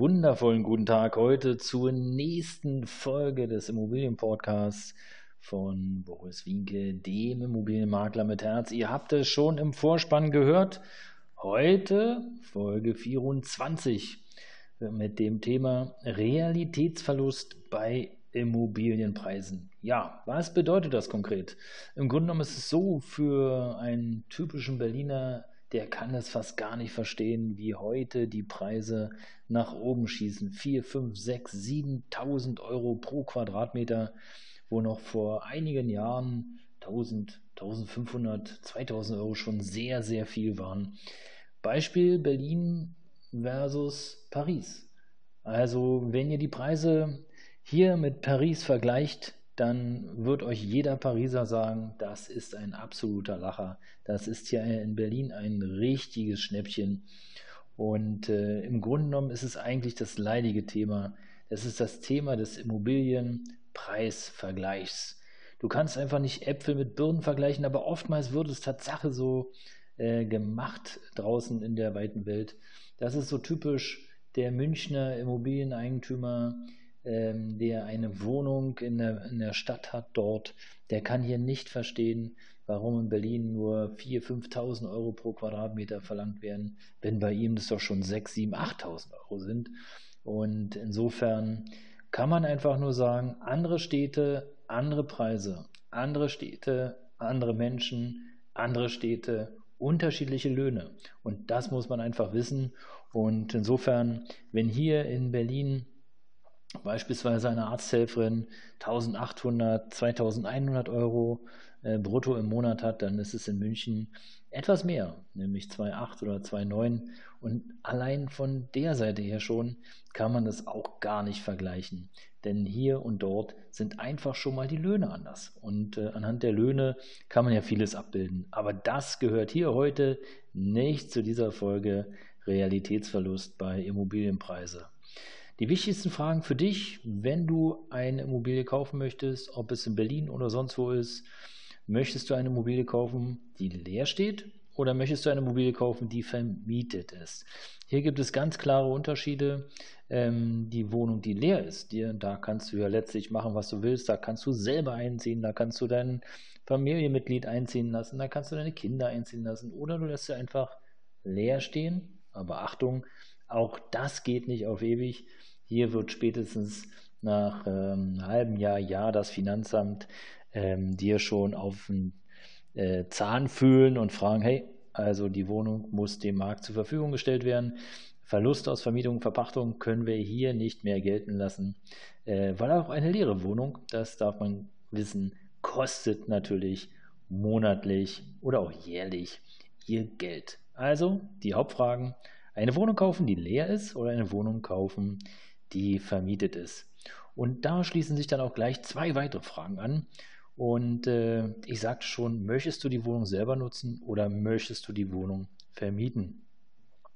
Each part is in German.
Wundervollen guten Tag heute zur nächsten Folge des Immobilienpodcasts von Boris Winke, dem Immobilienmakler mit Herz. Ihr habt es schon im Vorspann gehört. Heute Folge 24 mit dem Thema Realitätsverlust bei Immobilienpreisen. Ja, was bedeutet das konkret? Im Grunde genommen ist es so, für einen typischen Berliner, der kann es fast gar nicht verstehen, wie heute die Preise nach oben schießen. 4, 5, 6, 7.000 Euro pro Quadratmeter wo noch vor einigen Jahren 1000, 1500, 2000 Euro schon sehr, sehr viel waren. Beispiel Berlin versus Paris. Also wenn ihr die Preise hier mit Paris vergleicht, dann wird euch jeder Pariser sagen, das ist ein absoluter Lacher. Das ist hier in Berlin ein richtiges Schnäppchen. Und äh, im Grunde genommen ist es eigentlich das leidige Thema. Es ist das Thema des Immobilien, Preisvergleichs. Du kannst einfach nicht Äpfel mit Birnen vergleichen, aber oftmals wird es Tatsache so äh, gemacht draußen in der weiten Welt. Das ist so typisch der Münchner Immobilieneigentümer, ähm, der eine Wohnung in der, in der Stadt hat dort, der kann hier nicht verstehen, warum in Berlin nur 4.000, 5.000 Euro pro Quadratmeter verlangt werden, wenn bei ihm das doch schon 6.000, 7.000, 8.000 Euro sind. Und insofern kann man einfach nur sagen, andere Städte, andere Preise, andere Städte, andere Menschen, andere Städte, unterschiedliche Löhne. Und das muss man einfach wissen. Und insofern, wenn hier in Berlin beispielsweise eine Arzthelferin 1800, 2100 Euro äh, brutto im Monat hat, dann ist es in München etwas mehr, nämlich 2,8 oder 2,9. Und allein von der Seite her schon kann man das auch gar nicht vergleichen. Denn hier und dort sind einfach schon mal die Löhne anders. Und äh, anhand der Löhne kann man ja vieles abbilden. Aber das gehört hier heute nicht zu dieser Folge Realitätsverlust bei Immobilienpreise. Die wichtigsten Fragen für dich, wenn du eine Immobilie kaufen möchtest, ob es in Berlin oder sonst wo ist, möchtest du eine Immobilie kaufen, die leer steht oder möchtest du eine Immobilie kaufen, die vermietet ist? Hier gibt es ganz klare Unterschiede. Ähm, die Wohnung, die leer ist, die, da kannst du ja letztlich machen, was du willst. Da kannst du selber einziehen, da kannst du dein Familienmitglied einziehen lassen, da kannst du deine Kinder einziehen lassen oder du lässt sie einfach leer stehen. Aber Achtung, auch das geht nicht auf ewig. Hier wird spätestens nach ähm, einem halben Jahr, Jahr das Finanzamt ähm, dir schon auf den äh, Zahn fühlen und fragen, hey, also die Wohnung muss dem Markt zur Verfügung gestellt werden. Verlust aus Vermietung und Verpachtung können wir hier nicht mehr gelten lassen, äh, weil auch eine leere Wohnung, das darf man wissen, kostet natürlich monatlich oder auch jährlich ihr Geld. Also die Hauptfragen, eine Wohnung kaufen, die leer ist oder eine Wohnung kaufen, die vermietet ist. Und da schließen sich dann auch gleich zwei weitere Fragen an. Und äh, ich sagte schon, möchtest du die Wohnung selber nutzen oder möchtest du die Wohnung vermieten?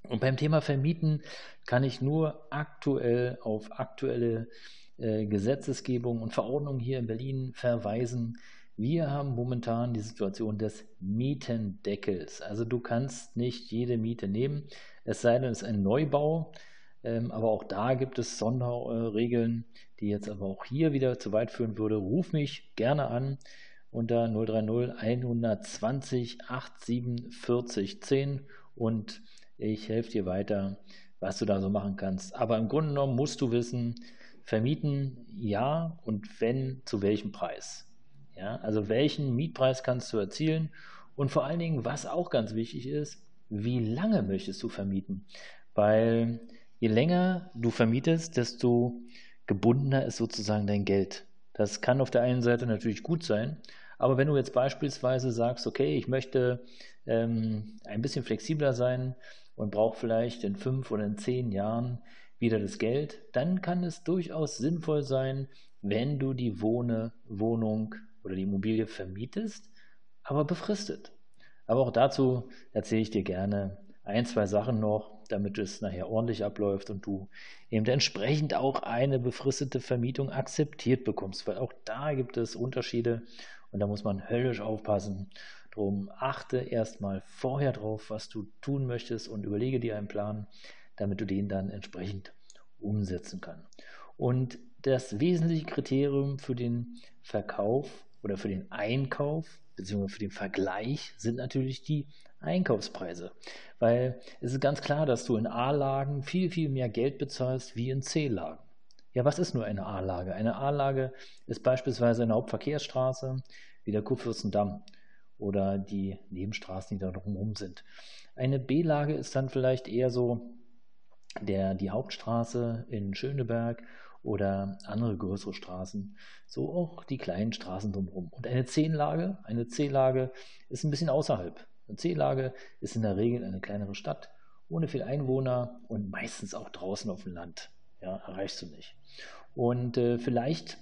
Und beim Thema Vermieten kann ich nur aktuell auf aktuelle äh, Gesetzesgebung und Verordnungen hier in Berlin verweisen. Wir haben momentan die Situation des Mietendeckels. Also du kannst nicht jede Miete nehmen, es sei denn, es ist ein Neubau. Ähm, aber auch da gibt es Sonderregeln, die jetzt aber auch hier wieder zu weit führen würde. Ruf mich gerne an unter 030 120 87 10 und ich helfe dir weiter, was du da so machen kannst. Aber im Grunde genommen musst du wissen, vermieten ja und wenn, zu welchem Preis. Ja, also welchen Mietpreis kannst du erzielen und vor allen Dingen, was auch ganz wichtig ist, wie lange möchtest du vermieten? Weil je länger du vermietest, desto gebundener ist sozusagen dein Geld. Das kann auf der einen Seite natürlich gut sein, aber wenn du jetzt beispielsweise sagst, okay, ich möchte ähm, ein bisschen flexibler sein und brauche vielleicht in fünf oder in zehn Jahren wieder das Geld, dann kann es durchaus sinnvoll sein, wenn du die Wohne, Wohnung oder die Immobilie vermietest, aber befristet. Aber auch dazu erzähle ich dir gerne ein, zwei Sachen noch, damit es nachher ordentlich abläuft und du eben entsprechend auch eine befristete Vermietung akzeptiert bekommst, weil auch da gibt es Unterschiede und da muss man höllisch aufpassen. Drum achte erstmal vorher drauf, was du tun möchtest und überlege dir einen Plan, damit du den dann entsprechend umsetzen kannst. Und das wesentliche Kriterium für den Verkauf oder für den Einkauf bzw. für den Vergleich sind natürlich die Einkaufspreise. Weil es ist ganz klar, dass du in A-Lagen viel, viel mehr Geld bezahlst wie in C-Lagen. Ja, was ist nur eine A-Lage? Eine A-Lage ist beispielsweise eine Hauptverkehrsstraße wie der Kurfürstendamm oder die Nebenstraßen, die da drumherum sind. Eine B-Lage ist dann vielleicht eher so der, die Hauptstraße in Schöneberg oder andere größere Straßen, so auch die kleinen Straßen drumherum. Und eine C-Lage, eine C-Lage ist ein bisschen außerhalb. Eine C-Lage ist in der Regel eine kleinere Stadt ohne viel Einwohner und meistens auch draußen auf dem Land. Ja, erreichst du nicht. Und äh, vielleicht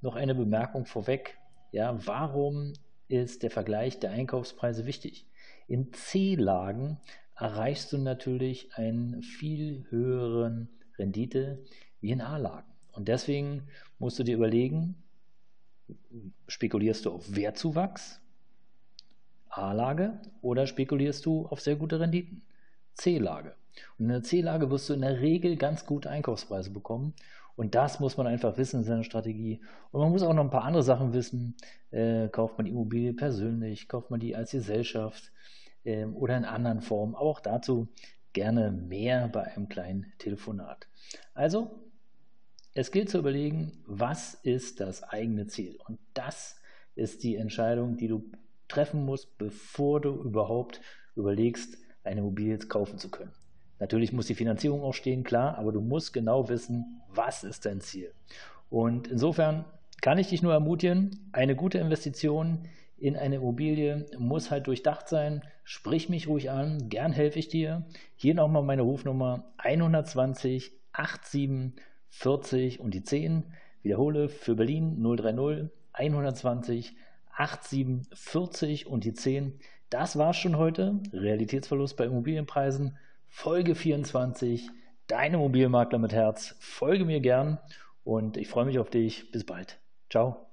noch eine Bemerkung vorweg. Ja, warum ist der Vergleich der Einkaufspreise wichtig? In C-Lagen erreichst du natürlich einen viel höheren Rendite wie in A-Lagen. Und deswegen musst du dir überlegen, spekulierst du auf Wertzuwachs, A-Lage, oder spekulierst du auf sehr gute Renditen, C-Lage. Und in der C-Lage wirst du in der Regel ganz gute Einkaufspreise bekommen. Und das muss man einfach wissen in seiner Strategie. Und man muss auch noch ein paar andere Sachen wissen. Äh, kauft man die Immobilie persönlich, kauft man die als Gesellschaft äh, oder in anderen Formen. Aber auch dazu gerne mehr bei einem kleinen Telefonat. Also es gilt zu überlegen, was ist das eigene Ziel? Und das ist die Entscheidung, die du treffen musst, bevor du überhaupt überlegst, eine Immobilie kaufen zu können. Natürlich muss die Finanzierung auch stehen, klar, aber du musst genau wissen, was ist dein Ziel. Und insofern kann ich dich nur ermutigen, eine gute Investition in eine Immobilie muss halt durchdacht sein. Sprich mich ruhig an, gern helfe ich dir. Hier nochmal meine Rufnummer 120 87 40 und die 10. Wiederhole für Berlin 030 120 87 40 und die 10. Das war's schon heute. Realitätsverlust bei Immobilienpreisen. Folge 24. Dein Immobilienmakler mit Herz. Folge mir gern und ich freue mich auf dich. Bis bald. Ciao.